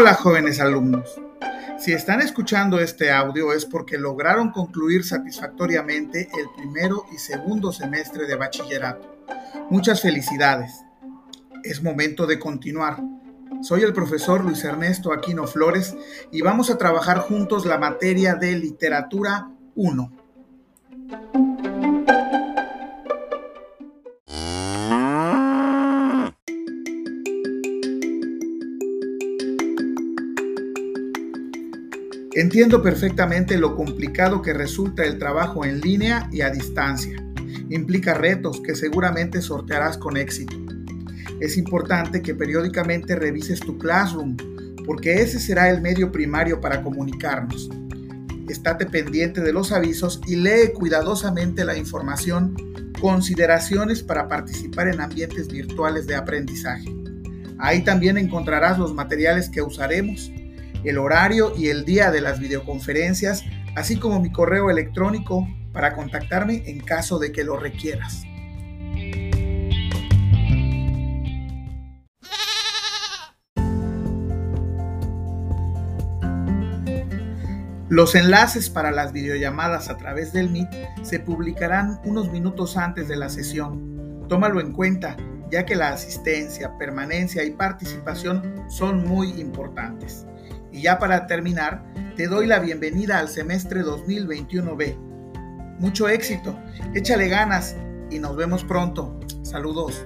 Hola jóvenes alumnos. Si están escuchando este audio es porque lograron concluir satisfactoriamente el primero y segundo semestre de bachillerato. Muchas felicidades. Es momento de continuar. Soy el profesor Luis Ernesto Aquino Flores y vamos a trabajar juntos la materia de literatura 1. Entiendo perfectamente lo complicado que resulta el trabajo en línea y a distancia. Implica retos que seguramente sortearás con éxito. Es importante que periódicamente revises tu Classroom, porque ese será el medio primario para comunicarnos. Estate pendiente de los avisos y lee cuidadosamente la información, consideraciones para participar en ambientes virtuales de aprendizaje. Ahí también encontrarás los materiales que usaremos el horario y el día de las videoconferencias, así como mi correo electrónico para contactarme en caso de que lo requieras. Los enlaces para las videollamadas a través del Meet se publicarán unos minutos antes de la sesión. Tómalo en cuenta, ya que la asistencia, permanencia y participación son muy importantes. Y ya para terminar, te doy la bienvenida al semestre 2021B. Mucho éxito, échale ganas y nos vemos pronto. Saludos.